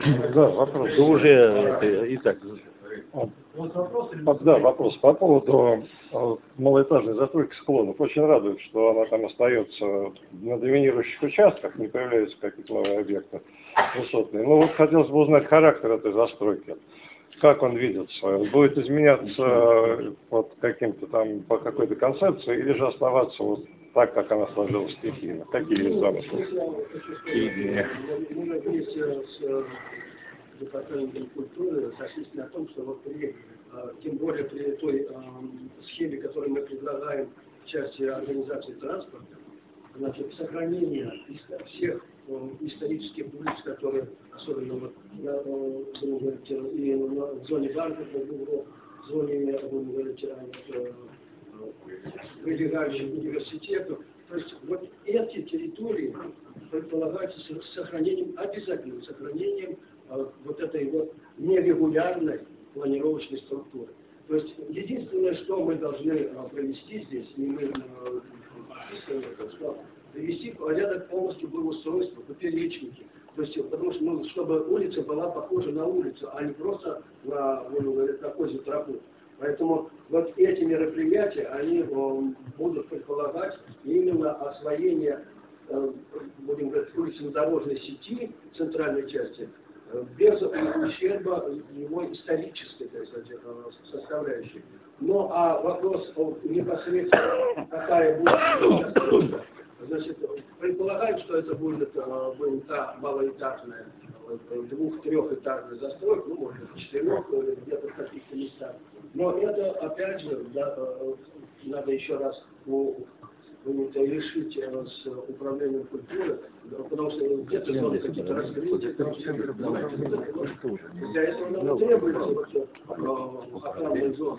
Да, вопрос. что уже это и так. Да, вопрос по поводу э, малоэтажной застройки склонов. Очень радует, что она там остается на доминирующих участках, не появляются какие-то новые объекты высотные. Но вот хотелось бы узнать характер этой застройки. Как он видится? Будет изменяться э, вот каким-то там по какой-то концепции или же оставаться вот так, как она сложилась стихийно? Какие есть замыслы? и э, департаментом э, тем более при той э, схеме, которую мы предлагаем в части организации транспорта, значит, сохранение всех э, исторических улиц, которые, особенно вот, на, э, э, и в зоне банков, в зоне, будем говорить, прилегающих к университету. То есть вот эти территории предполагаются с сохранением, обязательным сохранением э, вот этой вот нерегулярной планировочной структуры. То есть единственное, что мы должны э, провести здесь, и мы э, прописываем это, что привести порядок полностью благоустройства, поперечники. То есть, потому что, ну, чтобы улица была похожа на улицу, а не просто на, на козью тропу. Поэтому вот эти мероприятия, они э, будут предполагать именно освоение, э, будем говорить, улично-дорожной сети центральной части, э, без ущерба его исторической так сказать, составляющей. Ну а вопрос непосредственно, какая будет значит, предполагаем, что это будет, будет та малоэтажная, э, двух-трехэтажная застройка, ну, может быть, четырех, э, где-то в каких-то местах. Но это, опять же, да, э, надо еще раз решить э, с управлением культуры, потому что где-то зоны какие-то раскрытия, для этого нам требуется вот,